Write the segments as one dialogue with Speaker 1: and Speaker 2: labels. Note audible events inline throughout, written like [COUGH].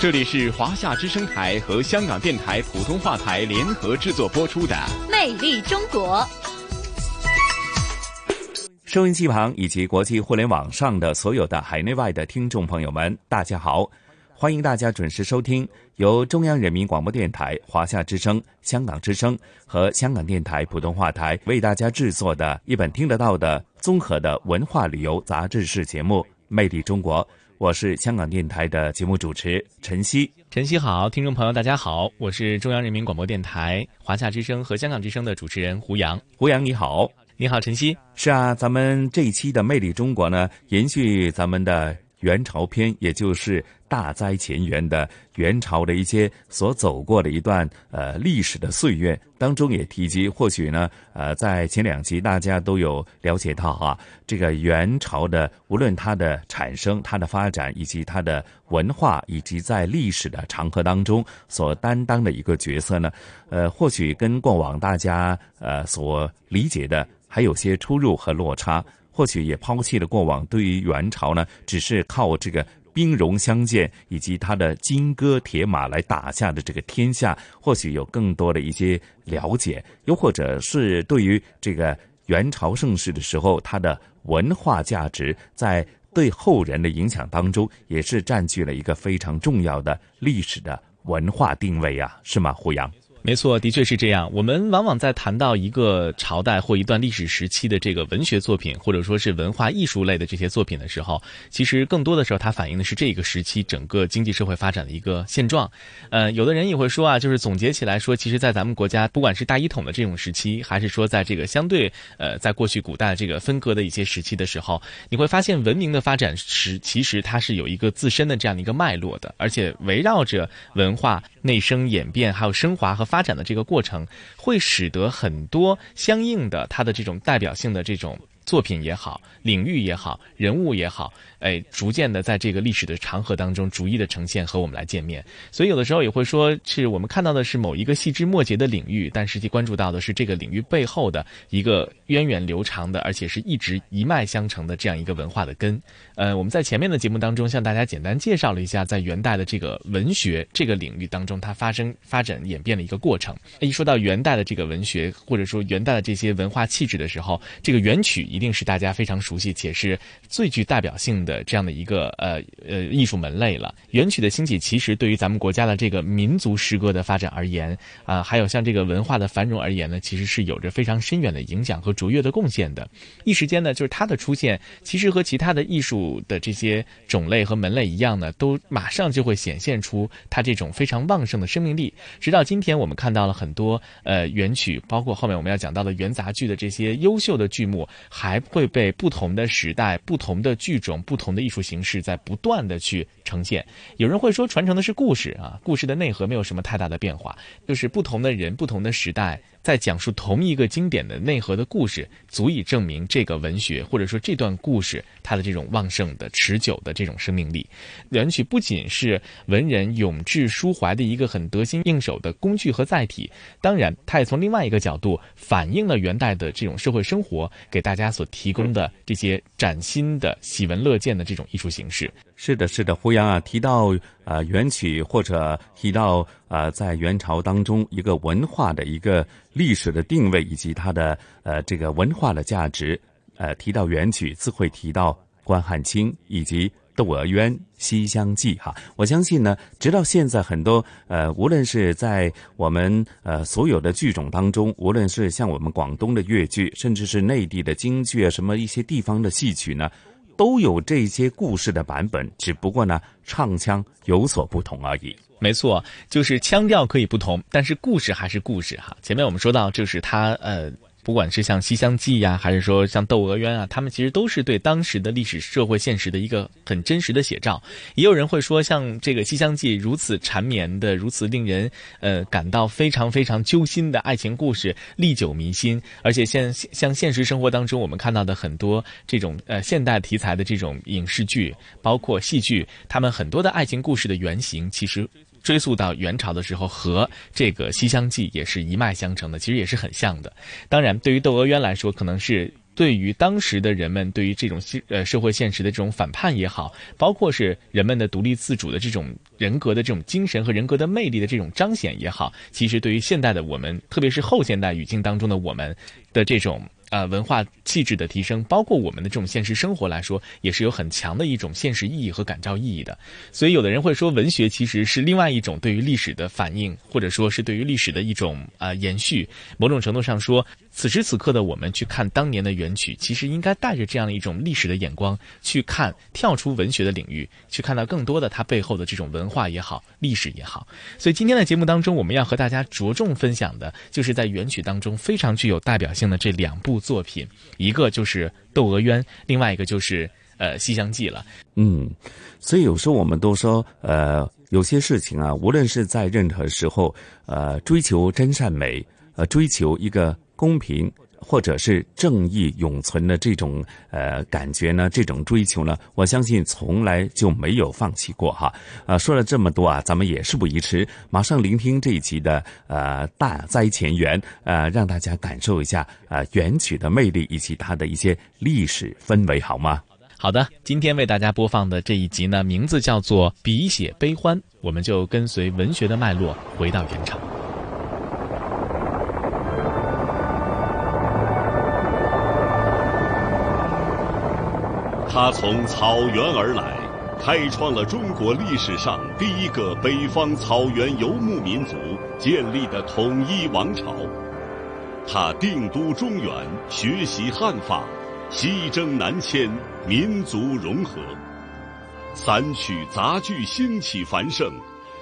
Speaker 1: 这里是华夏之声台和香港电台普通话台联合制作播出的《
Speaker 2: 魅力中国》。
Speaker 3: 收音机旁以及国际互联网上的所有的海内外的听众朋友们，大家好！欢迎大家准时收听由中央人民广播电台、华夏之声、香港之声和香港电台普通话台为大家制作的一本听得到的综合的文化旅游杂志式节目《魅力中国》。我是香港电台的节目主持陈曦，
Speaker 4: 陈曦好，听众朋友大家好，我是中央人民广播电台华夏之声和香港之声的主持人胡杨，
Speaker 3: 胡杨你好，
Speaker 4: 你好陈曦，
Speaker 3: 是啊，咱们这一期的《魅力中国》呢，延续咱们的元朝篇，也就是。大灾前缘的元朝的一些所走过的一段呃历史的岁月当中也提及，或许呢呃在前两集大家都有了解到哈，这个元朝的无论它的产生、它的发展以及它的文化，以及在历史的长河当中所担当的一个角色呢，呃或许跟过往大家呃所理解的还有些出入和落差，或许也抛弃了过往对于元朝呢只是靠这个。兵戎相见，以及他的金戈铁马来打下的这个天下，或许有更多的一些了解，又或者是对于这个元朝盛世的时候，它的文化价值在对后人的影响当中，也是占据了一个非常重要的历史的文化定位啊，是吗？胡杨。
Speaker 4: 没错，的确是这样。我们往往在谈到一个朝代或一段历史时期的这个文学作品，或者说是文化艺术类的这些作品的时候，其实更多的时候它反映的是这个时期整个经济社会发展的一个现状。呃，有的人也会说啊，就是总结起来说，其实，在咱们国家，不管是大一统的这种时期，还是说在这个相对呃，在过去古代这个分割的一些时期的时候，你会发现文明的发展是其实它是有一个自身的这样的一个脉络的，而且围绕着文化内生演变还有升华和。发展的这个过程，会使得很多相应的它的这种代表性的这种作品也好，领域也好，人物也好。哎，逐渐的在这个历史的长河当中，逐一的呈现和我们来见面。所以有的时候也会说，是我们看到的是某一个细枝末节的领域，但实际关注到的是这个领域背后的一个源远流长的，而且是一直一脉相承的这样一个文化的根。呃，我们在前面的节目当中向大家简单介绍了一下，在元代的这个文学这个领域当中，它发生发展演变的一个过程。一说到元代的这个文学，或者说元代的这些文化气质的时候，这个元曲一定是大家非常熟悉且是最具代表性。的的这样的一个呃呃艺术门类了，元曲的兴起，其实对于咱们国家的这个民族诗歌的发展而言啊，还有像这个文化的繁荣而言呢，其实是有着非常深远的影响和卓越的贡献的。一时间呢，就是它的出现，其实和其他的艺术的这些种类和门类一样呢，都马上就会显现出它这种非常旺盛的生命力。直到今天，我们看到了很多呃元曲，包括后面我们要讲到的元杂剧的这些优秀的剧目，还会被不同的时代、不同的剧种、不同的艺术形式在不断的去呈现，有人会说传承的是故事啊，故事的内核没有什么太大的变化，就是不同的人、不同的时代。在讲述同一个经典的内核的故事，足以证明这个文学或者说这段故事它的这种旺盛的、持久的这种生命力。元曲不仅是文人咏志抒怀的一个很得心应手的工具和载体，当然，它也从另外一个角度反映了元代的这种社会生活，给大家所提供的这些崭新的、喜闻乐见的这种艺术形式。
Speaker 3: 是的，是的，胡杨啊，提到呃元曲或者提到呃在元朝当中一个文化的一个历史的定位以及它的呃这个文化的价值，呃提到元曲自会提到关汉卿以及《窦娥冤》《西厢记》哈。我相信呢，直到现在很多呃无论是在我们呃所有的剧种当中，无论是像我们广东的粤剧，甚至是内地的京剧啊，什么一些地方的戏曲呢。都有这些故事的版本，只不过呢，唱腔有所不同而已。
Speaker 4: 没错，就是腔调可以不同，但是故事还是故事哈。前面我们说到，就是他呃。不管是像《西厢记》呀，还是说像《窦娥冤》啊，他们其实都是对当时的历史社会现实的一个很真实的写照。也有人会说，像这个《西厢记》如此缠绵的、如此令人呃感到非常非常揪心的爱情故事，历久弥新。而且现像现实生活当中我们看到的很多这种呃现代题材的这种影视剧，包括戏剧，他们很多的爱情故事的原型其实。追溯到元朝的时候，和这个《西厢记》也是一脉相承的，其实也是很像的。当然，对于《窦娥冤》来说，可能是对于当时的人们对于这种现呃社会现实的这种反叛也好，包括是人们的独立自主的这种人格的这种精神和人格的魅力的这种彰显也好，其实对于现代的我们，特别是后现代语境当中的我们的这种。呃，文化气质的提升，包括我们的这种现实生活来说，也是有很强的一种现实意义和感召意义的。所以，有的人会说，文学其实是另外一种对于历史的反应，或者说是对于历史的一种呃延续。某种程度上说。此时此刻的我们去看当年的元曲，其实应该带着这样的一种历史的眼光去看，跳出文学的领域，去看到更多的它背后的这种文化也好，历史也好。所以今天的节目当中，我们要和大家着重分享的，就是在元曲当中非常具有代表性的这两部作品，一个就是《窦娥冤》，另外一个就是呃《西厢记》了。
Speaker 3: 嗯，所以有时候我们都说，呃，有些事情啊，无论是在任何时候，呃，追求真善美，呃，追求一个。公平或者是正义永存的这种呃感觉呢，这种追求呢，我相信从来就没有放弃过哈。啊，说了这么多啊，咱们也事不宜迟，马上聆听这一集的呃大灾前缘，呃，让大家感受一下呃元曲的魅力以及它的一些历史氛围，好吗？
Speaker 4: 好的，今天为大家播放的这一集呢，名字叫做《笔写悲欢》，我们就跟随文学的脉络回到原场。
Speaker 5: 他从草原而来，开创了中国历史上第一个北方草原游牧民族建立的统一王朝。他定都中原，学习汉法，西征南迁，民族融合，散曲杂剧兴起繁盛，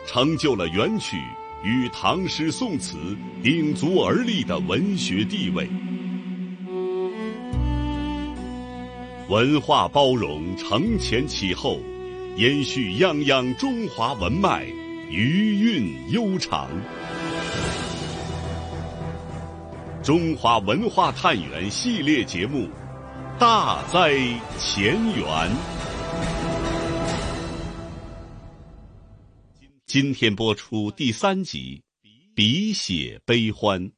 Speaker 5: 成就了元曲与唐诗宋词鼎足而立的文学地位。文化包容，承前启后，延续泱泱中华文脉，余韵悠长。中华文化探源系列节目《大灾前缘》，今天播出第三集《笔写悲欢》。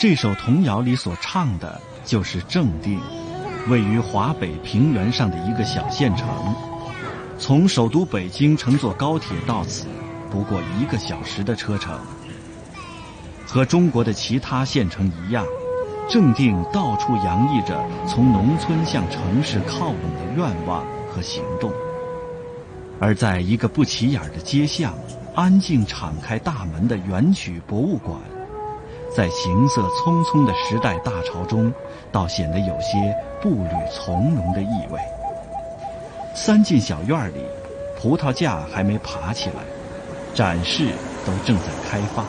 Speaker 6: 这首童谣里所唱的就是正定，位于华北平原上的一个小县城。从首都北京乘坐高铁到此，不过一个小时的车程。和中国的其他县城一样，正定到处洋溢着从农村向城市靠拢的愿望和行动。而在一个不起眼的街巷，安静敞开大门的元曲博物馆。在行色匆匆的时代大潮中，倒显得有些步履从容的意味。三进小院里，葡萄架还没爬起来，展示都正在开放。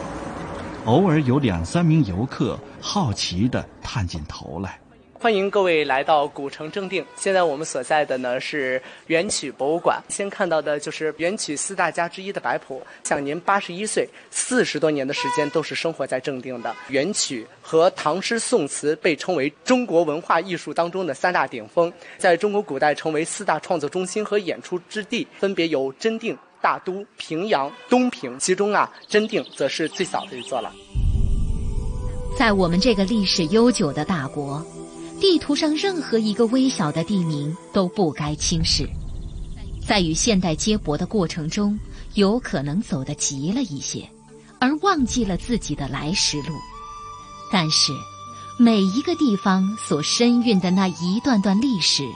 Speaker 6: 偶尔有两三名游客好奇地探进头来。
Speaker 7: 欢迎各位来到古城正定。现在我们所在的呢是元曲博物馆。先看到的就是元曲四大家之一的白朴，享年八十一岁，四十多年的时间都是生活在正定的。元曲和唐诗宋词被称为中国文化艺术当中的三大顶峰，在中国古代成为四大创作中心和演出之地，分别有真定、大都、平阳、东平。其中啊，真定则是最早的一座了。
Speaker 2: 在我们这个历史悠久的大国。地图上任何一个微小的地名都不该轻视，在与现代接驳的过程中，有可能走得急了一些，而忘记了自己的来时路。但是，每一个地方所深蕴的那一段段历史，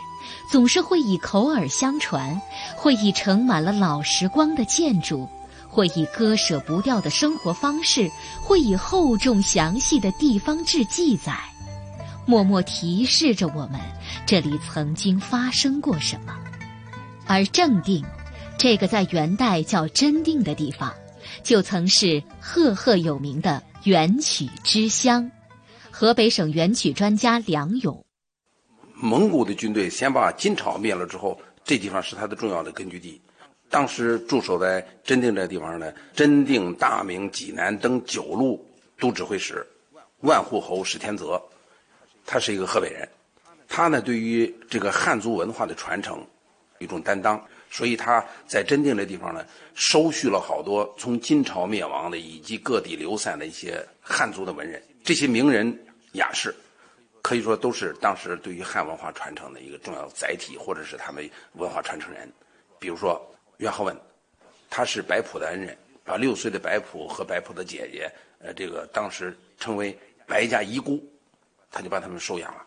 Speaker 2: 总是会以口耳相传，会以盛满了老时光的建筑，会以割舍不掉的生活方式，会以厚重详细的地方志记载，默默提示着我们这里曾经发生过什么。而正定，这个在元代叫真定的地方，就曾是赫赫有名的元曲之乡。河北省元曲专家梁勇，
Speaker 8: 蒙古的军队先把金朝灭了之后，这地方是他的重要的根据地。当时驻守在真定这地方呢，真定、大名、济南等九路都指挥使万户侯史天泽，他是一个河北人，他呢对于这个汉族文化的传承一种担当，所以他在真定这地方呢收蓄了好多从金朝灭亡的以及各地流散的一些汉族的文人，这些名人雅士，可以说都是当时对于汉文化传承的一个重要载体，或者是他们文化传承人，比如说。袁浩文，他是白朴的恩人，把六岁的白朴和白朴的姐姐，呃，这个当时称为白家遗孤，他就把他们收养了，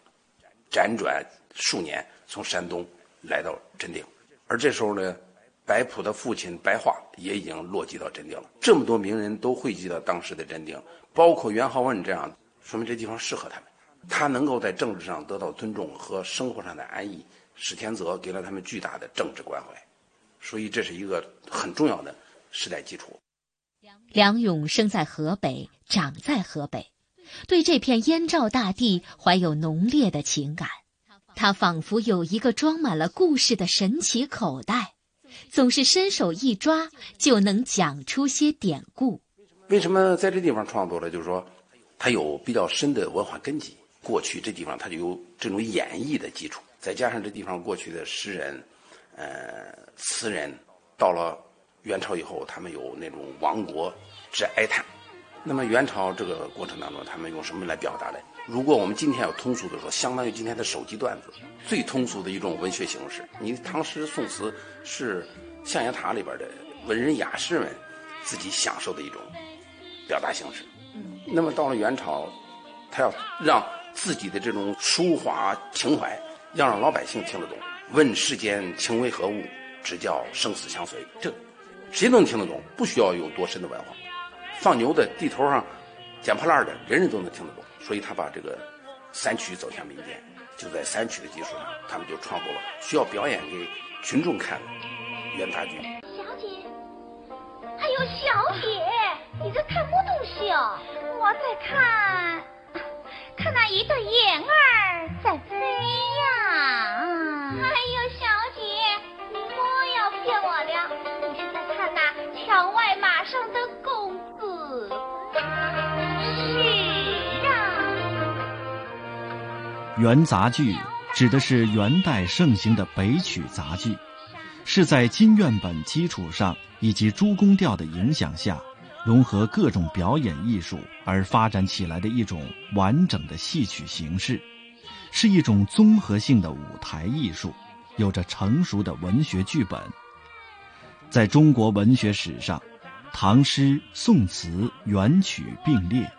Speaker 8: 辗转数年，从山东来到真定，而这时候呢，白朴的父亲白化也已经落籍到真定了。这么多名人都汇集到当时的真定，包括袁浩文这样，说明这地方适合他们，他能够在政治上得到尊重和生活上的安逸。史天泽给了他们巨大的政治关怀。所以这是一个很重要的时代基础。
Speaker 2: 梁勇生在河北，长在河北，对这片燕赵大地怀有浓烈的情感。他仿佛有一个装满了故事的神奇口袋，总是伸手一抓就能讲出些典故。
Speaker 8: 为什么在这地方创作了？就是说，它有比较深的文化根基。过去这地方它就有这种演绎的基础，再加上这地方过去的诗人。呃，词人到了元朝以后，他们有那种亡国之哀叹。那么元朝这个过程当中，他们用什么来表达呢？如果我们今天要通俗的说，相当于今天的手机段子，最通俗的一种文学形式。你唐诗宋词是象牙塔里边的文人雅士们自己享受的一种表达形式。那么到了元朝，他要让自己的这种抒华情怀，要让老百姓听得懂。问世间情为何物，只叫生死相随。这谁能听得懂，不需要有多深的文化。放牛的地头上捡破烂的，人人都能听得懂。所以他把这个三曲走向民间，就在三曲的基础上，他们就创作了需要表演给群众看的元杂剧。
Speaker 9: 小姐，哎呦小姐，你在看么东西哦？
Speaker 10: 我在看，看那一对燕儿在飞呀。
Speaker 9: 哎呦，小姐，你莫要骗我了！你是在看那墙外马上的公
Speaker 6: 元杂剧指的是元代盛行的北曲杂剧，是在金院本基础上以及诸宫调的影响下，融合各种表演艺术而发展起来的一种完整的戏曲形式。是一种综合性的舞台艺术，有着成熟的文学剧本。在中国文学史上，唐诗、宋词、元曲并列，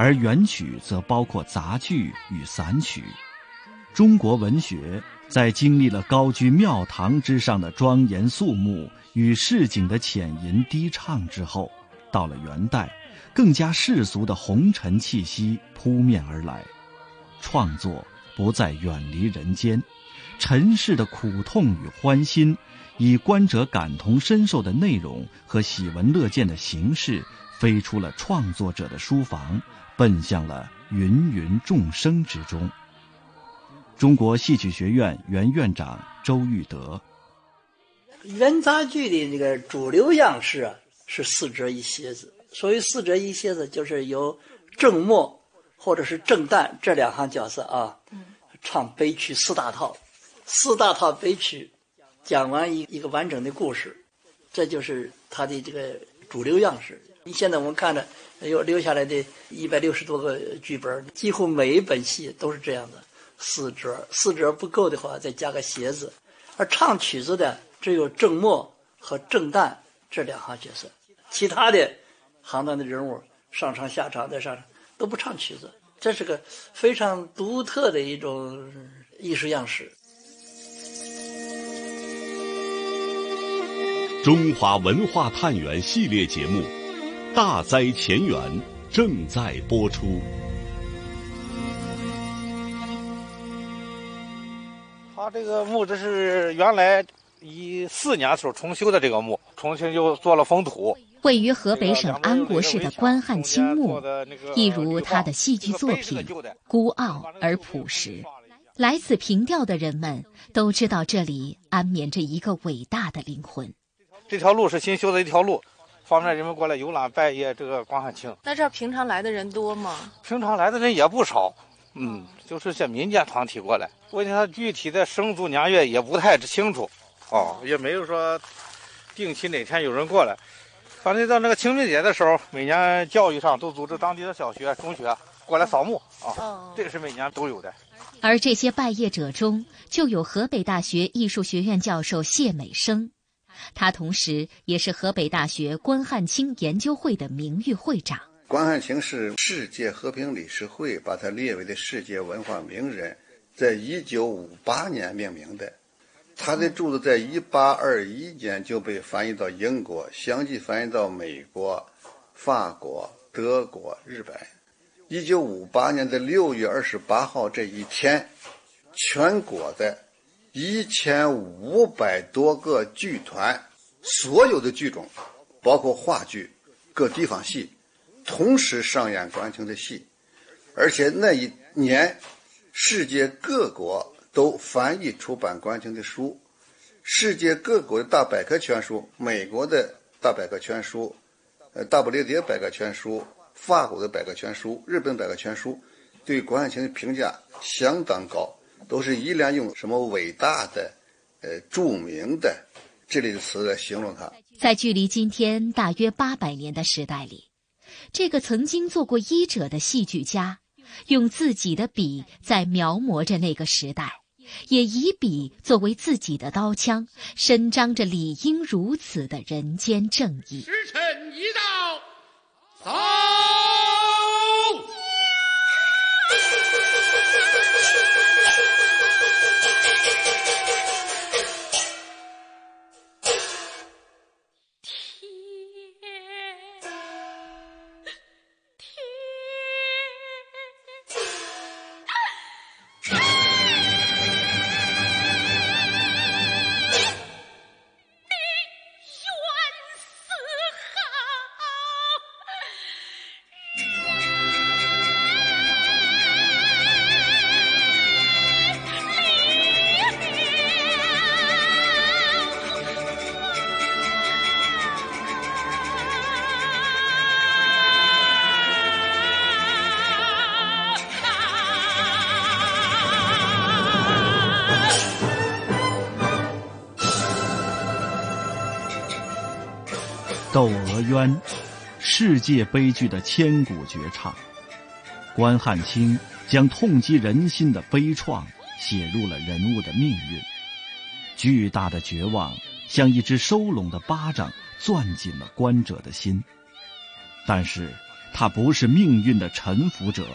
Speaker 6: 而元曲则包括杂剧与散曲。中国文学在经历了高居庙堂之上的庄严肃穆与市井的浅吟低唱之后，到了元代，更加世俗的红尘气息扑面而来，创作。不再远离人间，尘世的苦痛与欢欣，以观者感同身受的内容和喜闻乐见的形式，飞出了创作者的书房，奔向了芸芸众生之中。中国戏曲学院原院长周玉德，
Speaker 11: 元杂剧的这个主流样式啊，是四折一楔子。所谓四折一楔子，就是由正末或者是正旦这两行角色啊。唱悲曲四大套，四大套悲曲，讲完一一个完整的故事，这就是他的这个主流样式。你现在我们看着有留下来的一百六十多个剧本，几乎每一本戏都是这样的四折，四折不够的话再加个鞋子。而唱曲子的只有正末和正旦这两行角色，其他的行当的人物上场下场再上场都不唱曲子。这是个非常独特的一种艺术样式。
Speaker 5: 中华文化探源系列节目《大灾前缘》正在播出。
Speaker 12: 他这个墓，这是原来一四年时候重修的这个墓，重新又做了封土。
Speaker 2: 位于河北省安国市的关汉卿墓，一如他的戏剧作品，孤傲而朴实。来此凭吊的人们都知道，这里安眠着一个伟大的灵魂。
Speaker 12: 这条路是新修的一条路，方便人们过来游览拜谒这个关汉卿。
Speaker 13: 那这儿平常来的人多吗？
Speaker 12: 平常来的人也不少，嗯，就是些民间团体过来。问题他具体的生卒年月也不太清楚，哦，也没有说定期哪天有人过来。反正到那个清明节的时候，每年教育上都组织当地的小学、中学过来扫墓啊，这个是每年都有的。
Speaker 2: 而这些拜谒者中，就有河北大学艺术学院教授谢美生，他同时也是河北大学关汉卿研究会的名誉会长。
Speaker 14: 关汉卿是世界和平理事会把他列为的世界文化名人，在一九五八年命名的。他的著作在一八二一年就被翻译到英国，相继翻译到美国、法国、德国、日本。一九五八年的六月二十八号这一天，全国的一千五百多个剧团，所有的剧种，包括话剧、各地方戏，同时上演关清的戏，而且那一年，世界各国都翻译出版关清的书，世界各国的大百科全书，美国的大百科全书，呃，大不列颠百科全书。法国的百科全书、日本百科全书对关汉卿的评价相当高，都是依然用什么伟大的、呃著名的这类的词来形容他。
Speaker 2: 在距离今天大约八百年的时代里，这个曾经做过医者的戏剧家，用自己的笔在描摹着那个时代，也以笔作为自己的刀枪，伸张着理应如此的人间正义。
Speaker 15: 时辰已到。走。
Speaker 6: 《冤》，世界悲剧的千古绝唱。关汉卿将痛击人心的悲怆写入了人物的命运。巨大的绝望像一只收拢的巴掌，攥紧了观者的心。但是，他不是命运的臣服者，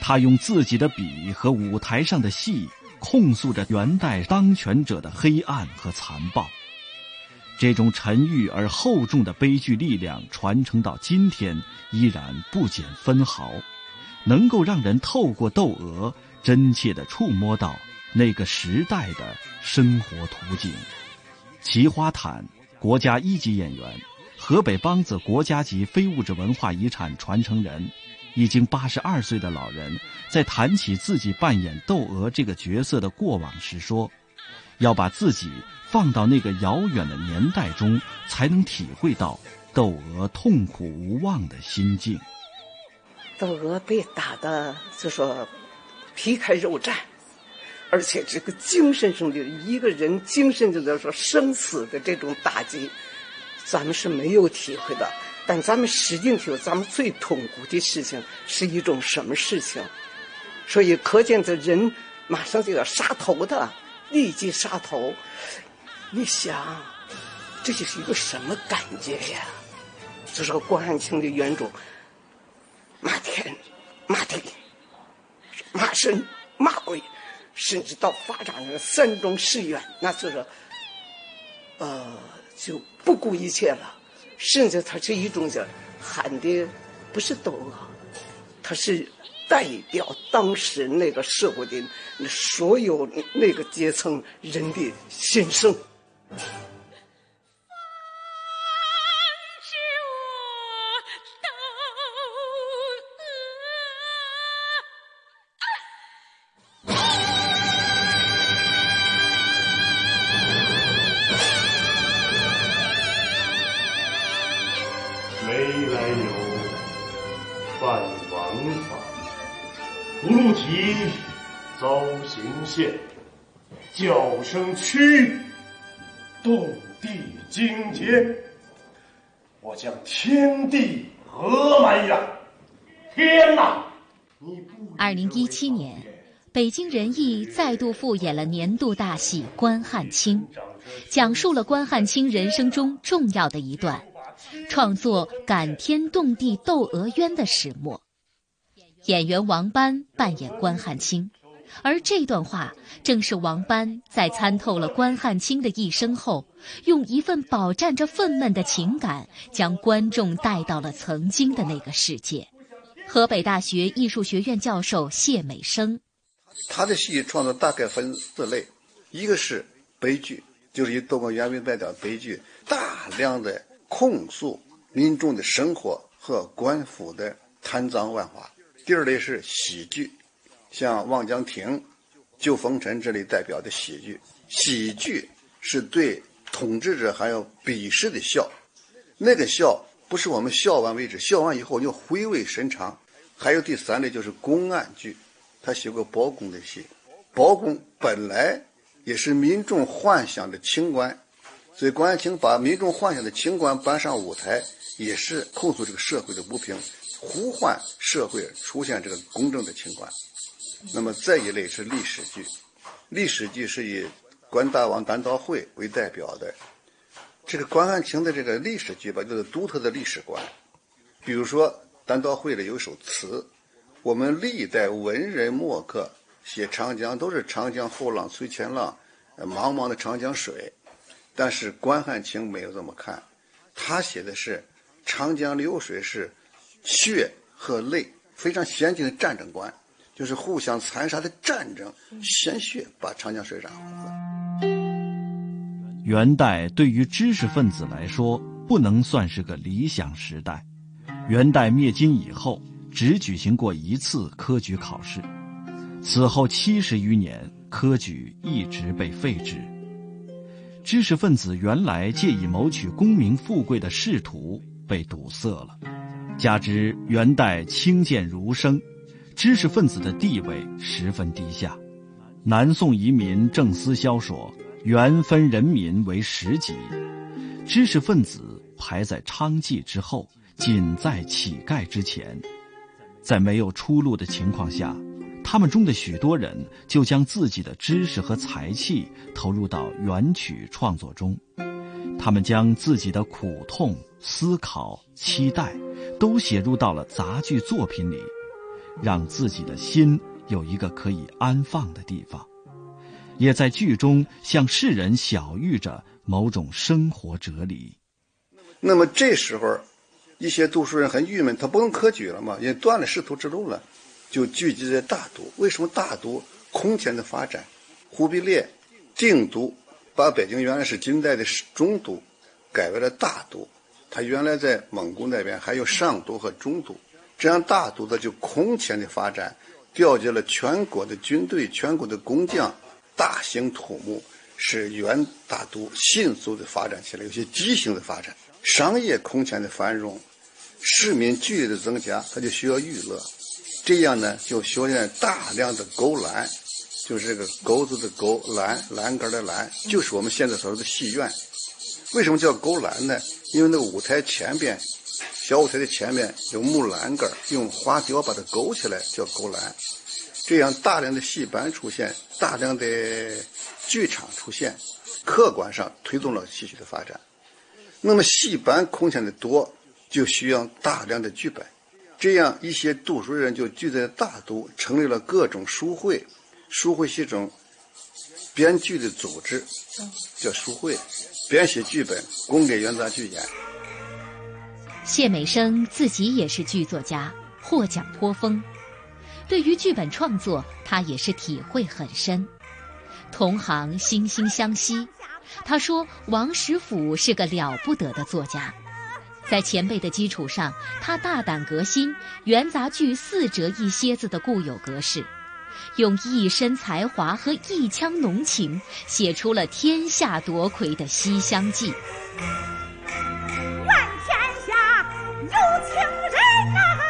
Speaker 6: 他用自己的笔和舞台上的戏，控诉着元代当权者的黑暗和残暴。这种沉郁而厚重的悲剧力量传承到今天，依然不减分毫，能够让人透过窦娥，真切地触摸到那个时代的生活图景。齐花坦，国家一级演员，河北梆子国家级非物质文化遗产传承人，已经八十二岁的老人，在谈起自己扮演窦娥这个角色的过往时说：“要把自己。”放到那个遥远的年代中，才能体会到窦娥痛苦无望的心境。
Speaker 16: 窦娥被打的就说皮开肉绽，而且这个精神上的一个人精神就是说生死的这种打击，咱们是没有体会的。但咱们实际体会，咱们最痛苦的事情是一种什么事情？所以可见这人马上就要杀头的，立即杀头。你想，这就是一个什么感觉呀？这是个关汉卿的原著，骂天、骂地、骂神、骂鬼，甚至到发展成三种誓愿，那就是，呃，就不顾一切了，甚至他这一种叫喊的不是斗鹅，他是代表当时那个社会的所有那个阶层人的心声。
Speaker 17: 现，叫声屈，动地惊天。我将天地合埋呀！天哪！
Speaker 2: 二零一七年，北京人艺再度复演了年度大戏《关汉卿》，讲述了关汉卿人生中重要的一段，创作感天动地窦娥冤的始末。演员王斑扮演关汉卿。而这段话，正是王班在参透了关汉卿的一生后，用一份饱蘸着愤懑的情感，将观众带到了曾经的那个世界。河北大学艺术学院教授谢美生，
Speaker 14: 他的戏创作大概分四类：一个是悲剧，就是以窦娥冤为代表悲剧，大量的控诉民众的生活和官府的贪赃枉法；第二类是喜剧。像《望江亭》《救风尘》这类代表的喜剧，喜剧是对统治者还有鄙视的笑，那个笑不是我们笑完为止，笑完以后就回味深长。还有第三类就是公案剧，他写过包公的戏，包公本来也是民众幻想的清官，所以关汉卿把民众幻想的清官搬上舞台，也是控诉这个社会的不平，呼唤社会出现这个公正的清官。那么这一类是历史剧，历史剧是以关大王单刀会为代表的。这个关汉卿的这个历史剧吧，就是独特的历史观。比如说单刀会里有一首词，我们历代文人墨客写长江都是长江后浪推前浪，茫茫的长江水。但是关汉卿没有这么看，他写的是长江流水是血和泪，非常先进的战争观。就是互相残杀的战争，鲜血把长江水染红了。
Speaker 6: 元代对于知识分子来说，不能算是个理想时代。元代灭金以后，只举行过一次科举考试，此后七十余年，科举一直被废止。知识分子原来借以谋取功名富贵的仕途被堵塞了，加之元代轻贱儒生。知识分子的地位十分低下。南宋遗民郑思肖说：“元分人民为十级，知识分子排在娼妓之后，仅在乞丐之前。在没有出路的情况下，他们中的许多人就将自己的知识和才气投入到元曲创作中。他们将自己的苦痛、思考、期待，都写入到了杂剧作品里。”让自己的心有一个可以安放的地方，也在剧中向世人晓喻着某种生活哲理。
Speaker 14: 那么这时候，一些读书人很郁闷，他不能科举了嘛，也断了仕途之路了，就聚集在大都。为什么大都空前的发展？忽必烈定都，把北京原来是金代的中都，改为了大都。他原来在蒙古那边还有上都和中都。这样大都的就空前的发展，调集了全国的军队、全国的工匠，大兴土木，使元大都迅速的发展起来，有些畸形的发展。商业空前的繁荣，市民剧烈的增加，他就需要娱乐，这样呢就修建大量的勾栏，就是这个钩子的钩，栏栏杆的栏，就是我们现在所说的戏院。为什么叫勾栏呢？因为那舞台前边。小舞台的前面有木栏杆，用花雕把它勾起来，叫勾栏。这样大量的戏班出现，大量的剧场出现，客观上推动了戏曲的发展。那么戏班空前的多，就需要大量的剧本。这样一些读书人就聚在大都，成立了各种书会。书会是一种编剧的组织叫书会，编写剧本供给元杂剧演。
Speaker 2: 谢美生自己也是剧作家，获奖颇丰。对于剧本创作，他也是体会很深。同行惺惺相惜，他说王实甫是个了不得的作家。在前辈的基础上，他大胆革新元杂剧四折一蝎子的固有格式，用一身才华和一腔浓情，写出了天下夺魁的《西厢记》。
Speaker 10: 有情人呐！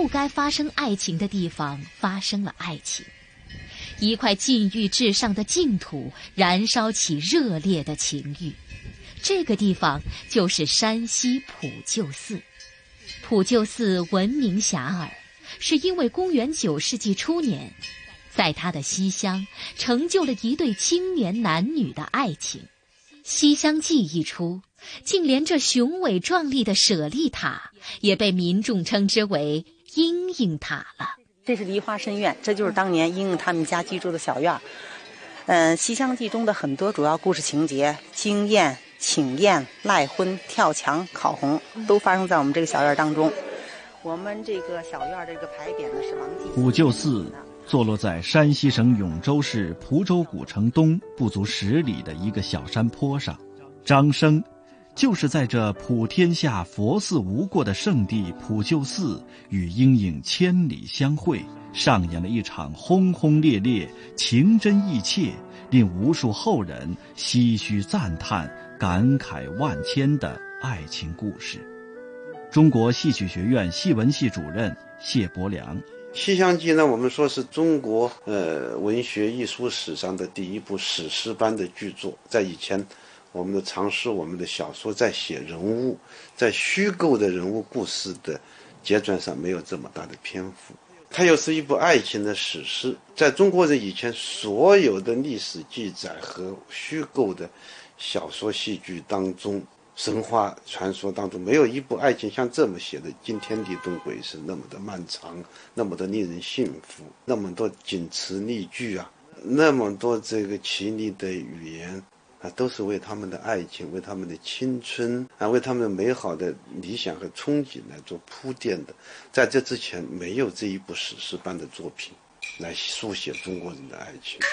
Speaker 2: 不该发生爱情的地方发生了爱情，一块禁欲至上的净土燃烧起热烈的情欲。这个地方就是山西普救寺。普救寺闻名遐迩，是因为公元九世纪初年，在他的西厢成就了一对青年男女的爱情。《西厢记》一出，竟连这雄伟壮丽的舍利塔也被民众称之为。莺莺塔了，
Speaker 18: 这是梨花深院，这就是当年英英他们家居住的小院儿。嗯，《西厢记》中的很多主要故事情节，惊艳、请宴、赖婚、跳墙、烤红，都发生在我们这个小院当中。我们这个小院这个牌匾呢是王继。
Speaker 6: 五舅寺坐落在山西省永州市蒲州古城东不足十里的一个小山坡上，张生。就是在这普天下佛寺无过的圣地普救寺，与莺莺千里相会，上演了一场轰轰烈烈、情真意切、令无数后人唏嘘赞叹、感慨万千的爱情故事。中国戏曲学院戏文系主任谢伯良，《
Speaker 19: 西厢记》呢，我们说是中国呃文学艺术史上的第一部史诗般的巨作，在以前。我们的尝试，我们的小说在写人物，在虚构的人物故事的结转上没有这么大的篇幅。它又是一部爱情的史诗，在中国人以前所有的历史记载和虚构的小说、戏剧当中，神话传说当中，没有一部爱情像这么写的惊天地动鬼神，那么的漫长，那么的令人信服，那么多锦词丽句啊，那么多这个绮丽的语言。啊，都是为他们的爱情、为他们的青春啊、为他们美好的理想和憧憬来做铺垫的。在这之前，没有这一部史诗般的作品来书写中国人的爱情。[LAUGHS]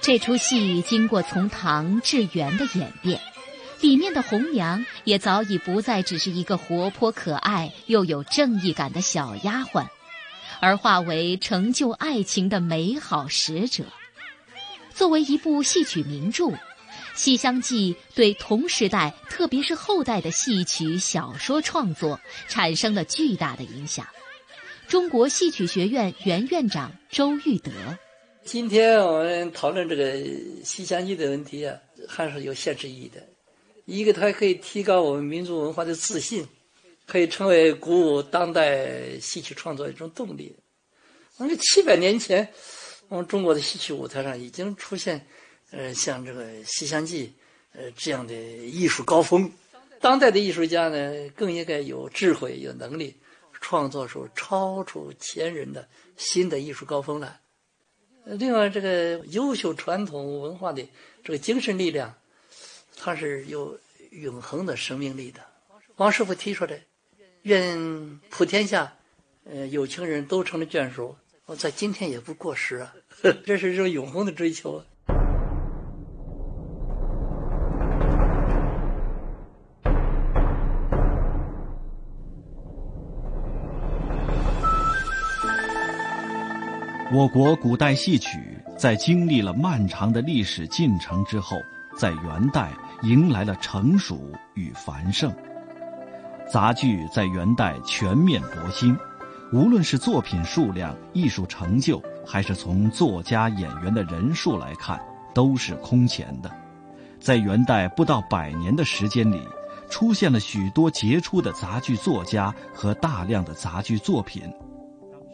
Speaker 2: 这出戏经过从唐至元的演变，里面的红娘也早已不再只是一个活泼可爱又有正义感的小丫鬟。而化为成就爱情的美好使者。作为一部戏曲名著，《西厢记》对同时代，特别是后代的戏曲小说创作产生了巨大的影响。中国戏曲学院原院长周玉德：
Speaker 11: 今天我们讨论这个《西厢记》的问题啊，还是有现实意义的。一个，它可以提高我们民族文化的自信。可以成为鼓舞当代戏曲创作一种动力。那这七百年前，我们中国的戏曲舞台上已经出现，呃，像这个《西厢记》呃这样的艺术高峰。当代的艺术家呢，更应该有智慧、有能力，创作出超出前人的新的艺术高峰来。另外，这个优秀传统文化的这个精神力量，它是有永恒的生命力的。王师傅提出的。愿普天下，呃，有情人都成了眷属。我在今天也不过时啊，[LAUGHS] 这是一种永恒的追求。
Speaker 6: 我国古代戏曲在经历了漫长的历史进程之后，在元代迎来了成熟与繁盛。杂剧在元代全面勃兴，无论是作品数量、艺术成就，还是从作家、演员的人数来看，都是空前的。在元代不到百年的时间里，出现了许多杰出的杂剧作家和大量的杂剧作品。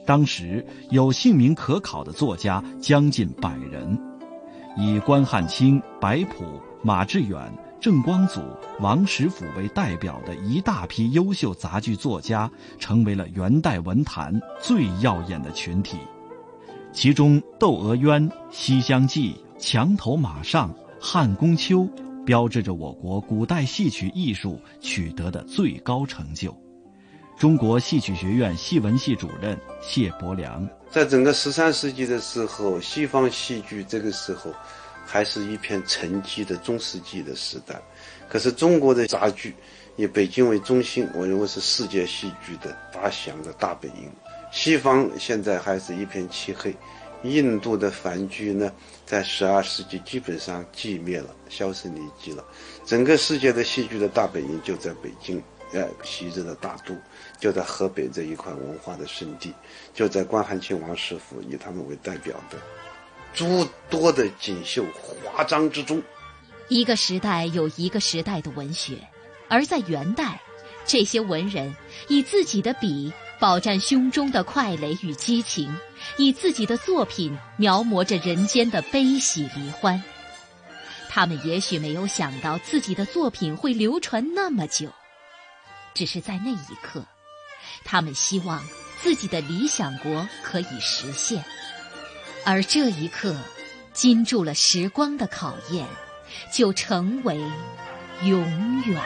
Speaker 6: 当时有姓名可考的作家将近百人，以关汉卿、白朴、马致远。郑光祖、王实甫为代表的一大批优秀杂剧作家，成为了元代文坛最耀眼的群体。其中，《窦娥冤》《西厢记》《墙头马上》《汉宫秋》，标志着我国古代戏曲艺术取得的最高成就。中国戏曲学院戏文系主任谢伯良，
Speaker 19: 在整个十三世纪的时候，西方戏剧这个时候。还是一片沉寂的中世纪的时代，可是中国的杂剧以北京为中心，我认为是世界戏剧的发祥的大本营。西方现在还是一片漆黑，印度的梵剧呢，在十二世纪基本上寂灭了，销声匿迹了。整个世界的戏剧的大本营就在北京，呃，昔日的大都就在河北这一块文化的圣地，就在关汉卿、王师傅以他们为代表的。诸多的锦绣华章之中，
Speaker 2: 一个时代有一个时代的文学，而在元代，这些文人以自己的笔饱蘸胸中的快垒与激情，以自己的作品描摹着人间的悲喜离欢。他们也许没有想到自己的作品会流传那么久，只是在那一刻，他们希望自己的理想国可以实现。而这一刻，经住了时光的考验，就成为永远。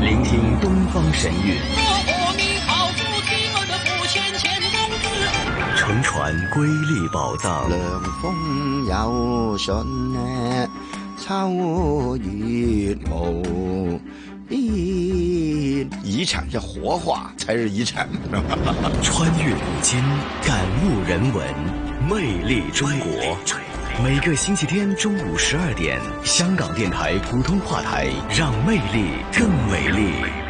Speaker 20: 聆听东方神韵，乘船瑰丽宝藏。
Speaker 21: 凉风有信呢，秋月无遗。
Speaker 22: 遗产要活化才是遗产。
Speaker 20: 穿越古今，感悟人文，魅力中国。每个星期天中午十二点，香港电台普通话台，让魅力更美丽。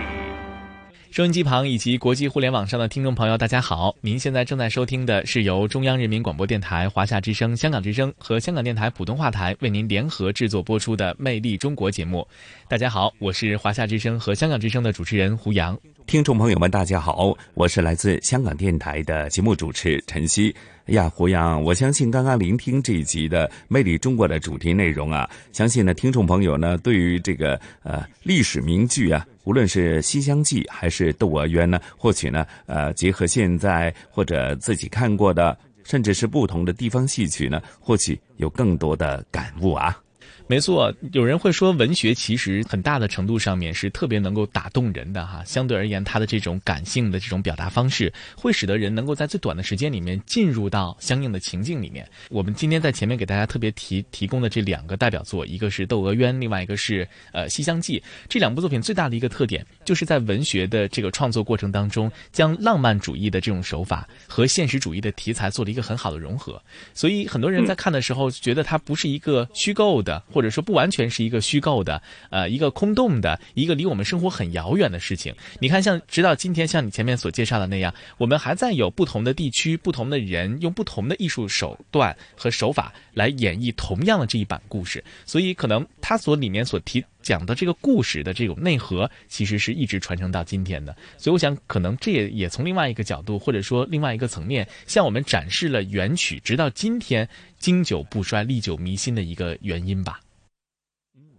Speaker 4: 收音机旁以及国际互联网上的听众朋友，大家好！您现在正在收听的是由中央人民广播电台、华夏之声、香港之声和香港电台普通话台为您联合制作播出的《魅力中国》节目。大家好，我是华夏之声和香港之声的主持人胡杨。
Speaker 3: 听众朋友们，大家好，我是来自香港电台的节目主持陈曦。哎呀，胡杨，我相信刚刚聆听这一集的《魅力中国》的主题内容啊，相信呢，听众朋友呢，对于这个呃历史名剧啊。无论是《西厢记》还是《窦娥冤》呢，或许呢，呃，结合现在或者自己看过的，甚至是不同的地方戏曲呢，或许有更多的感悟啊。
Speaker 4: 没错，有人会说文学其实很大的程度上面是特别能够打动人的哈。相对而言，它的这种感性的这种表达方式，会使得人能够在最短的时间里面进入到相应的情境里面。我们今天在前面给大家特别提提供的这两个代表作，一个是《窦娥冤》，另外一个是呃《西厢记》。这两部作品最大的一个特点，就是在文学的这个创作过程当中，将浪漫主义的这种手法和现实主义的题材做了一个很好的融合。所以很多人在看的时候，觉得它不是一个虚构的。或者说不完全是一个虚构的，呃，一个空洞的，一个离我们生活很遥远的事情。你看，像直到今天，像你前面所介绍的那样，我们还在有不同的地区、不同的人，用不同的艺术手段和手法来演绎同样的这一版故事。所以，可能它所里面所提讲的这个故事的这种内核，其实是一直传承到今天的。所以，我想，可能这也也从另外一个角度，或者说另外一个层面，向我们展示了元曲直到今天经久不衰、历久弥新的一个原因吧。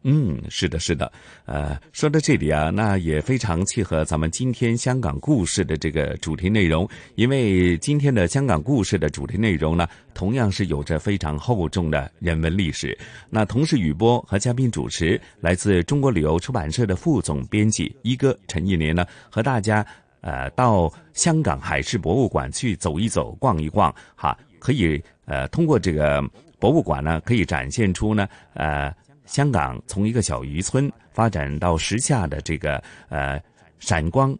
Speaker 3: 嗯，是的，是的，呃，说到这里啊，那也非常契合咱们今天香港故事的这个主题内容，因为今天的香港故事的主题内容呢，同样是有着非常厚重的人文历史。那同时，雨波和嘉宾主持来自中国旅游出版社的副总编辑一哥陈一年呢，和大家呃到香港海事博物馆去走一走、逛一逛，哈，可以呃通过这个博物馆呢，可以展现出呢呃。香港从一个小渔村发展到时下的这个呃闪光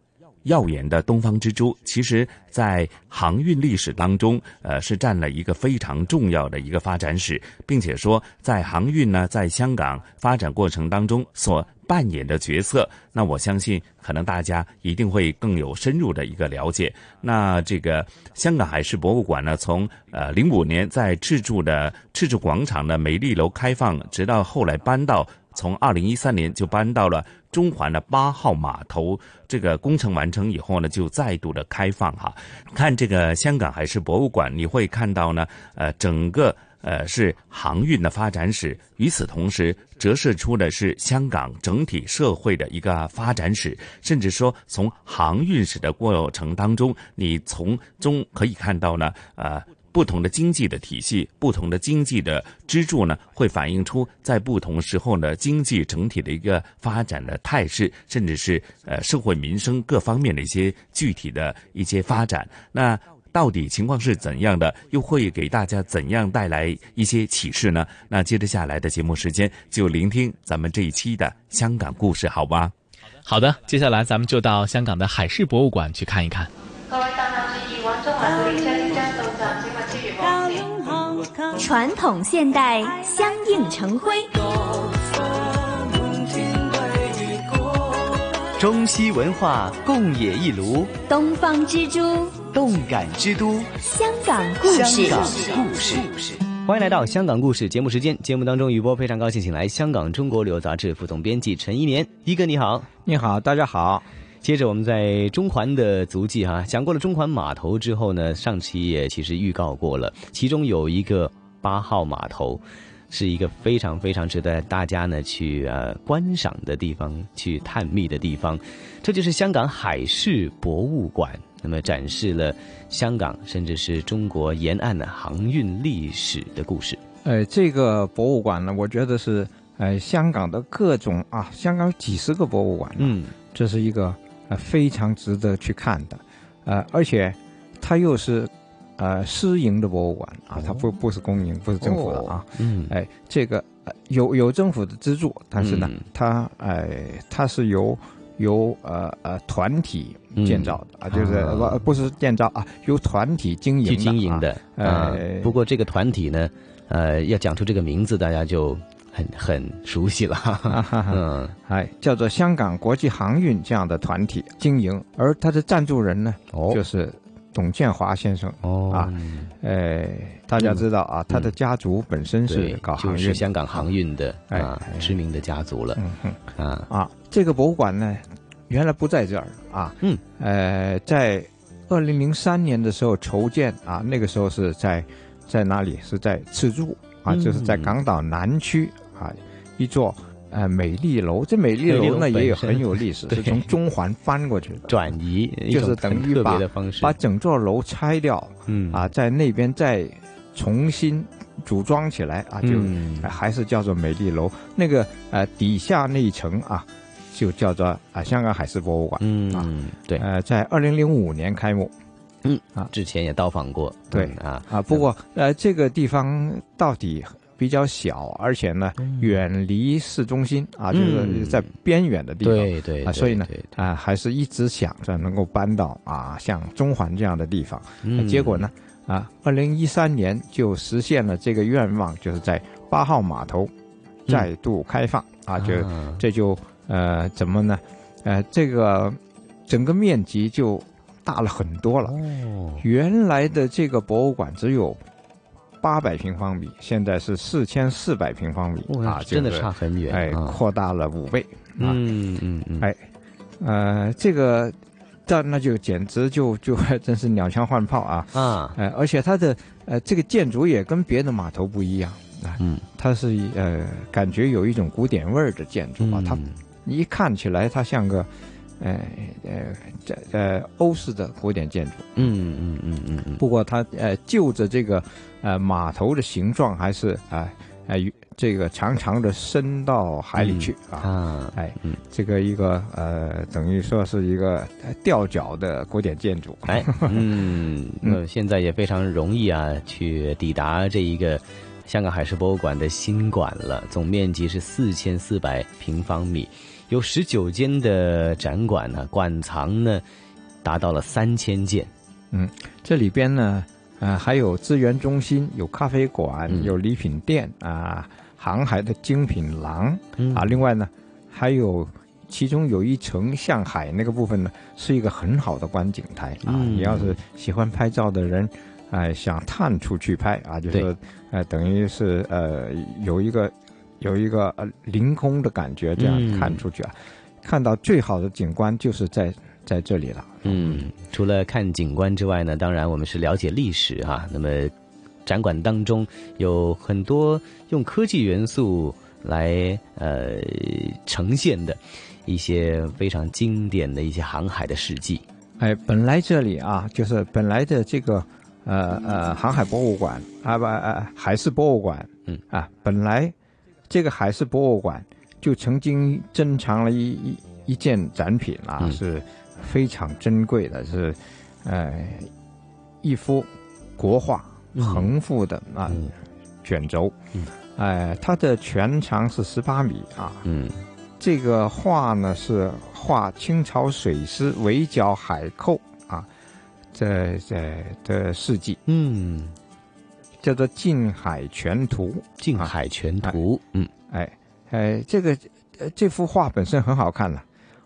Speaker 3: 耀眼的东方之珠，其实，在航运历史当中，呃，是占了一个非常重要的一个发展史，并且说，在航运呢，在香港发展过程当中所扮演的角色，那我相信可能大家一定会更有深入的一个了解。那这个香港海事博物馆呢，从呃零五年在赤柱的赤柱广场的美丽楼开放，直到后来搬到从二零一三年就搬到了中环的八号码头。这个工程完成以后呢，就再度的开放哈。看这个香港海事博物馆，你会看到呢，呃，整个。呃，是航运的发展史。与此同时，折射出的是香港整体社会的一个发展史。甚至说，从航运史的过程当中，你从中可以看到呢，呃，不同的经济的体系，不同的经济的支柱呢，会反映出在不同时候呢，经济整体的一个发展的态势，甚至是呃社会民生各方面的一些具体的一些发展。那。到底情况是怎样的？又会给大家怎样带来一些启示呢？那接着下来的节目时间，就聆听咱们这一期的香港故事，好吧？
Speaker 4: 好的，接下来咱们就到香港的海事博物馆去看一看。
Speaker 23: 传统现代相映成辉，
Speaker 24: 中西文化共冶一炉，
Speaker 23: 东方之珠。
Speaker 24: 动感之都，
Speaker 23: 香港故事。
Speaker 24: 香港故事，欢迎来到香港故事节目时间。节目当中，雨波非常高兴，请来香港中国旅游杂志副总编辑陈一年一哥，你好，
Speaker 25: 你好，大家好。
Speaker 24: 接着我们在中环的足迹哈，讲过了中环码头之后呢，上期也其实预告过了，其中有一个八号码头，是一个非常非常值得大家呢去呃观赏的地方，去探秘的地方，这就是香港海事博物馆。那么展示了香港甚至是中国沿岸的航运历史的故事。
Speaker 25: 呃，这个博物馆呢，我觉得是呃香港的各种啊，香港几十个博物馆，嗯，这是一个呃非常值得去看的，呃，而且它又是呃私营的博物馆啊，它不不是公营，不是政府的啊，嗯，哎，这个有有政府的资助，但是呢，它哎它是由由呃呃团体。建造的啊，就是不不是建造啊，由团体经营
Speaker 24: 去经营的。呃，不过这个团体呢，呃，要讲出这个名字，大家就很很熟悉了。
Speaker 25: 嗯，哎，叫做香港国际航运这样的团体经营，而它的赞助人呢，哦。就是董建华先生。哦啊，呃，大家知道啊，他的家族本身是搞航运，
Speaker 24: 是香港航运的啊，知名的家族了。
Speaker 25: 嗯啊啊，这个博物馆呢。原来不在这儿啊，嗯，呃，在二零零三年的时候筹建啊，那个时候是在在哪里？是在赤柱啊，就是在港岛南区啊，一座呃美丽楼。这美丽楼呢也有很有 [LAUGHS] 历史，是从中环搬过去的，
Speaker 24: 转移，
Speaker 25: 就是等于把把整座楼拆掉，嗯啊，在那边再重新组装起来啊，就还是叫做美丽楼。那个呃底下那一层啊。就叫做啊香港海事博物馆，嗯啊
Speaker 24: 对，
Speaker 25: 呃在二零零五年开幕，
Speaker 24: 嗯啊之前也到访过，
Speaker 25: 对啊啊不过呃这个地方到底比较小，而且呢远离市中心啊，就是在边远的地方，
Speaker 24: 对对
Speaker 25: 啊所以呢啊还是一直想着能够搬到啊像中环这样的地方，结果呢啊二零一三年就实现了这个愿望，就是在八号码头再度开放。啊就这就。呃，怎么呢？呃，这个整个面积就大了很多了。哦，原来的这个博物馆只有八百平方米，现在是四千四百平方米啊，
Speaker 24: 真的差很远。
Speaker 25: 哎，扩大了五倍。
Speaker 24: 嗯嗯嗯。
Speaker 25: 哎，呃，这个，这那就简直就 [LAUGHS] 就还真是鸟枪换炮啊！啊，哎，而且它的呃这个建筑也跟别的码头不一样啊。嗯，它是呃感觉有一种古典味儿的建筑啊，它。一看起来，它像个，呃呃，这呃欧式的古典建筑。
Speaker 24: 嗯嗯嗯嗯嗯。
Speaker 25: 不过它呃就着这个呃码头的形状，还是啊哎这个长长的伸到海里去啊。哎，嗯这个一个呃等于说是一个吊脚的古典建筑。
Speaker 24: 哎，嗯，那 [LAUGHS] 现在也非常容易啊，去抵达这一个香港海事博物馆的新馆了。总面积是四千四百平方米。有十九间的展馆呢，馆藏呢达到了三千件。
Speaker 25: 嗯，这里边呢，呃，还有资源中心，有咖啡馆，有礼品店啊，航海的精品廊啊。另外呢，还有其中有一层向海那个部分呢，是一个很好的观景台啊。
Speaker 24: 嗯
Speaker 25: 你要是喜欢拍照的人，哎、想探出去拍啊，就是说呃，等于是呃有一个有一个呃凌空的感觉，这样
Speaker 24: 嗯
Speaker 25: 看出去啊，看到最好的景观就是在在这里了。
Speaker 24: 嗯，除了看景观之外呢，当然我们是了解历史哈、那么展馆当中有很多用科技元素来呃呈现的一些非常经典的一些航海的事迹。
Speaker 25: 哎，本来这里啊，就是本来的这个呃呃航海博物馆啊不呃海事博物馆，
Speaker 24: 嗯
Speaker 25: 啊，本来这个海事博物馆就曾经珍藏了一一一件展品啊，
Speaker 24: 嗯
Speaker 25: 是非常珍贵的，是呃一幅国画
Speaker 24: 嗯。
Speaker 25: 横幅的啊、卷轴，
Speaker 24: 嗯，
Speaker 25: 哎、它的全长是十八米啊，
Speaker 24: 嗯，
Speaker 25: 这个画呢是画清朝水师围剿海寇啊，这这的事迹，
Speaker 24: 嗯，
Speaker 25: 叫做《近海全图》。
Speaker 24: 近海全图，嗯，
Speaker 25: 哎哎，这个呃这幅画本身很好看了，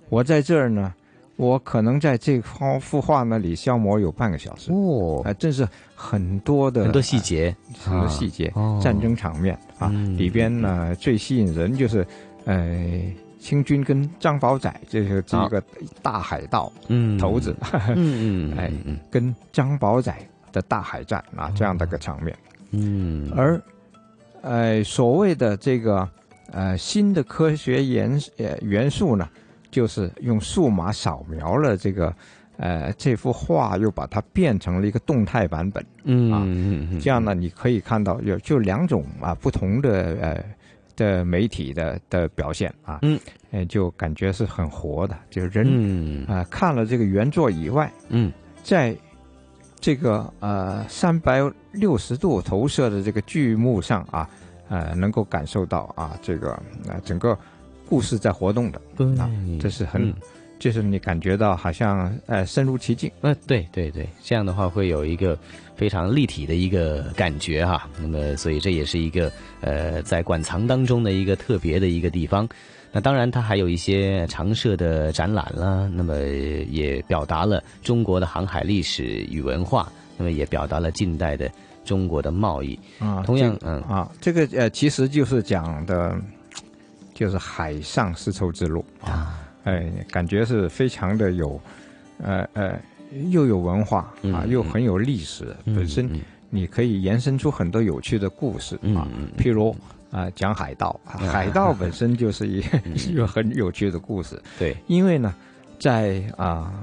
Speaker 25: 我在这儿呢。我可能在这幅幅画那里消磨有半个小时。
Speaker 24: 哦，
Speaker 25: 啊，真是很多的
Speaker 24: 很多细节，
Speaker 25: 很多细节，
Speaker 24: 哦。
Speaker 25: 战争场面啊，
Speaker 24: 嗯。
Speaker 25: 里边呢最吸引人就是，呃，清军跟张宝仔这是这个大海盗
Speaker 24: 嗯。
Speaker 25: 头子，
Speaker 24: 嗯 [LAUGHS] 嗯
Speaker 25: 哎，跟张宝仔的大海战啊这样的个场面，
Speaker 24: 嗯，
Speaker 25: 而，呃，所谓的这个呃新的科学元呃元素呢，就是用数码扫描了这个呃这幅画，又把它变成了一个动态版本。
Speaker 24: 嗯
Speaker 25: 啊这样呢，你可以看到有就两种啊不同的呃的媒体的的表现啊，
Speaker 24: 嗯，
Speaker 25: 呃，就感觉是很活的，就是人
Speaker 24: 嗯。
Speaker 25: 啊、看了这个原作以外，
Speaker 24: 嗯，
Speaker 25: 在这个呃三百六十度投射的这个剧目上啊，呃，能够感受到啊这个呃整个故事在活动的，啊，这是很。
Speaker 24: 嗯
Speaker 25: 就是你感觉到好像呃身如其境，
Speaker 24: 呃，对对对，这样的话会有一个非常立体的一个感觉哈。那么，所以这也是一个呃在馆藏当中的一个特别的一个地方。那当然，它还有一些常设的展览啦，那么也表达了中国的航海历史与文化，那么也表达了近代的中国的贸易。
Speaker 25: 啊，
Speaker 24: 同样
Speaker 25: 这，个
Speaker 24: 嗯
Speaker 25: 啊，这个呃，其实就是讲的，就是海上丝绸之路啊，哎，感觉是非常的有，呃呃，又有文化啊，
Speaker 24: 嗯
Speaker 25: 又很有历史，
Speaker 24: 嗯
Speaker 25: 本身你可以延伸出很多有趣的故事啊，譬如啊、讲海盗，海盗本 [LAUGHS] 身就是一 [LAUGHS] 一个很有趣的故事，
Speaker 24: 对，
Speaker 25: 因为呢，在啊。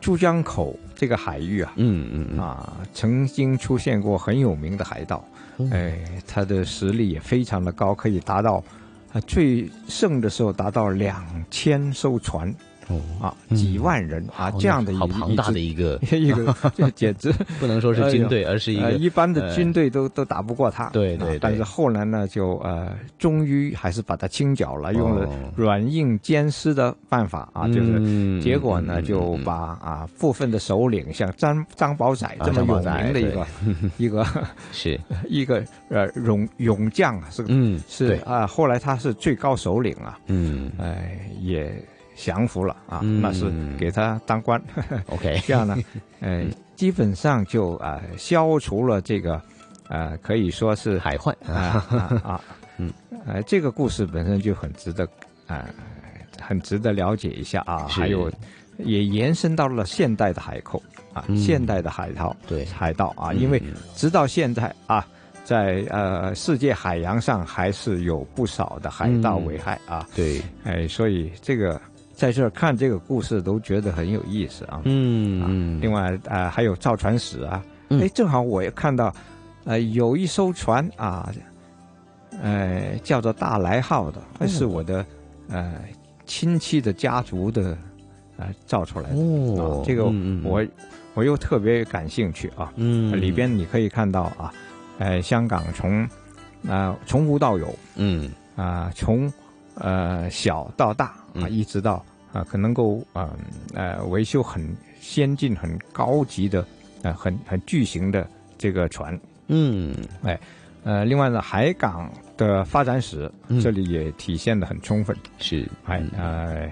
Speaker 25: 珠江口这个海域啊，
Speaker 24: 嗯嗯嗯。
Speaker 25: 啊，曾经出现过很有名的海盗，哎，他的实力也非常的高，可以达到啊最盛的时候达到两千艘船。啊，几万人啊，这样的一
Speaker 24: 好庞大的一个 [LAUGHS]
Speaker 25: 一个，[LAUGHS] 这简直 [LAUGHS]
Speaker 24: 不能说是军队，而是一个
Speaker 25: 呃一般的
Speaker 24: 呃
Speaker 25: 军队都都打不过他。
Speaker 24: 对对
Speaker 25: 但是后来呢，就呃，终于还是把他清剿了，用了
Speaker 24: 哦。
Speaker 25: 软硬兼施的办法啊，就是
Speaker 24: 嗯
Speaker 25: 结果呢，就把啊部分的首领，像张张宝仔这么有名的一个一个
Speaker 24: 是
Speaker 25: 一个呃勇勇将啊，是
Speaker 24: 嗯
Speaker 25: 是啊，后来他是最高首领啊，
Speaker 24: 嗯，
Speaker 25: 哎也降服了啊，
Speaker 24: 嗯。
Speaker 25: 那是给他当官。[LAUGHS]
Speaker 24: OK [LAUGHS]
Speaker 25: 这样呢，呃，[LAUGHS] 基本上就啊、呃消除了这个呃可以说是
Speaker 24: 海患
Speaker 25: 啊啊啊，
Speaker 24: 嗯，
Speaker 25: 呃，这个故事本身就很值得啊、很值得了解一下啊，
Speaker 24: 是。
Speaker 25: 还有也延伸到了现代的海寇啊，
Speaker 24: 嗯。
Speaker 25: 现代的海盗
Speaker 24: 对。
Speaker 25: 海盗啊，
Speaker 24: 嗯。
Speaker 25: 因为直到现在啊。在呃世界海洋上还是有不少的海盗危害啊，
Speaker 24: 对，
Speaker 25: 哎，所以这个在这儿看这个故事都觉得很有意思啊。
Speaker 24: 嗯嗯，
Speaker 25: 另外啊、呃还有造船史啊，
Speaker 24: 嗯。
Speaker 25: 哎、正好我也看到，呃，有一艘船啊，呃，叫做大来号的，
Speaker 24: 那
Speaker 25: 是我的呃亲戚的家族的呃造出来的。
Speaker 24: 哦
Speaker 25: 啊、这个我、我又特别感兴趣啊。
Speaker 24: 嗯。
Speaker 25: 里边你可以看到啊，呃，香港从啊、从无到有，
Speaker 24: 嗯。
Speaker 25: 啊、从呃小到大啊，
Speaker 24: 嗯。
Speaker 25: 一直到啊，可能够啊呃维修很先进、很高级的啊、很很巨型的这个船，
Speaker 24: 嗯，
Speaker 25: 哎，呃，另外呢，海港的发展史这里也体现的很充分，
Speaker 24: 是，
Speaker 25: 哎，呃，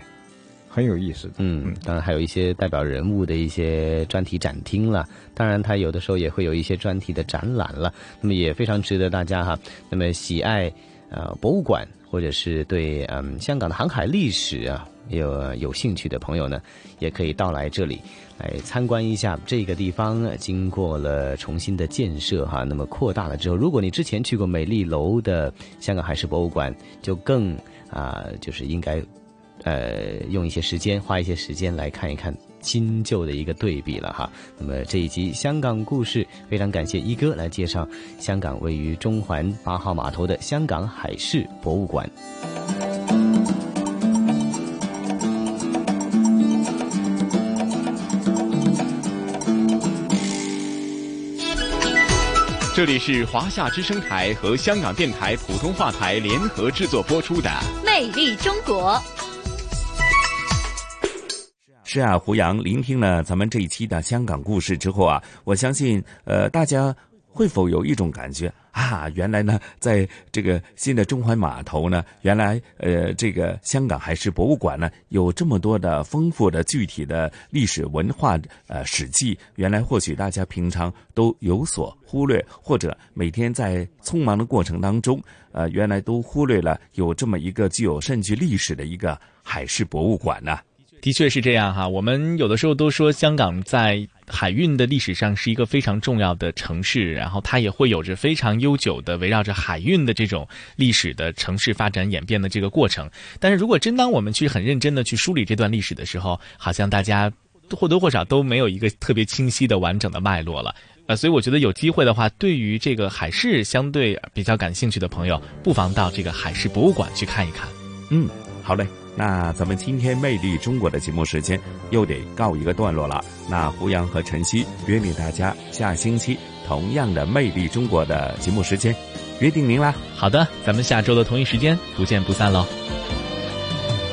Speaker 25: 很有意思。
Speaker 24: 嗯，当然还有一些代表人物的一些专题展厅了，当然它有的时候也会有一些专题的展览了，那么也非常值得大家哈，那么喜爱呃博物馆或者是对嗯香港的航海历史啊有有兴趣的朋友呢，也可以到来这里。来参观一下这个地方，经过了重新的建设哈，那么扩大了之后，如果你之前去过美丽楼的香港海事博物馆，就更啊，就是应该，呃，用一些时间，花一些时间来看一看新旧的一个对比了哈。那么这一集香港故事，非常感谢一哥来介绍香港位于中环八号码头的香港海事博物馆。
Speaker 26: 这里是华夏之声台和香港电台普通话台联合制作播出的《
Speaker 23: 魅力中国》。
Speaker 3: 是啊，胡杨，聆听了咱们这一期的香港故事之后啊，我相信，呃，大家会否有一种感觉？啊，原来呢，在这个新的中环码头呢，原来呃，这个香港海事博物馆呢，有这么多的丰富的具体的历史文化呃史迹。原来或许大家平常都有所忽略，或者每天在匆忙的过程当中，呃，原来都忽略了有这么一个具有甚具历史的一个海事博物馆呢。
Speaker 4: 的确是这样哈，我们有的时候都说香港在海运的历史上是一个非常重要的城市，然后它也会有着非常悠久的围绕着海运的这种历史的城市发展演变的这个过程。但是如果真当我们去很认真的去梳理这段历史的时候，好像大家或多或少都没有一个特别清晰的完整的脉络了。呃，所以我觉得有机会的话，对于这个海事相对比较感兴趣的朋友，不妨到这个海事博物馆去看一看。
Speaker 3: 嗯，好嘞。那咱们今天《魅力中国》的节目时间又得告一个段落了。那胡杨和晨曦约定大家下星期同样的《魅力中国》的节目时间，约定您啦。
Speaker 4: 好的，咱们下周的同一时间不见不散喽。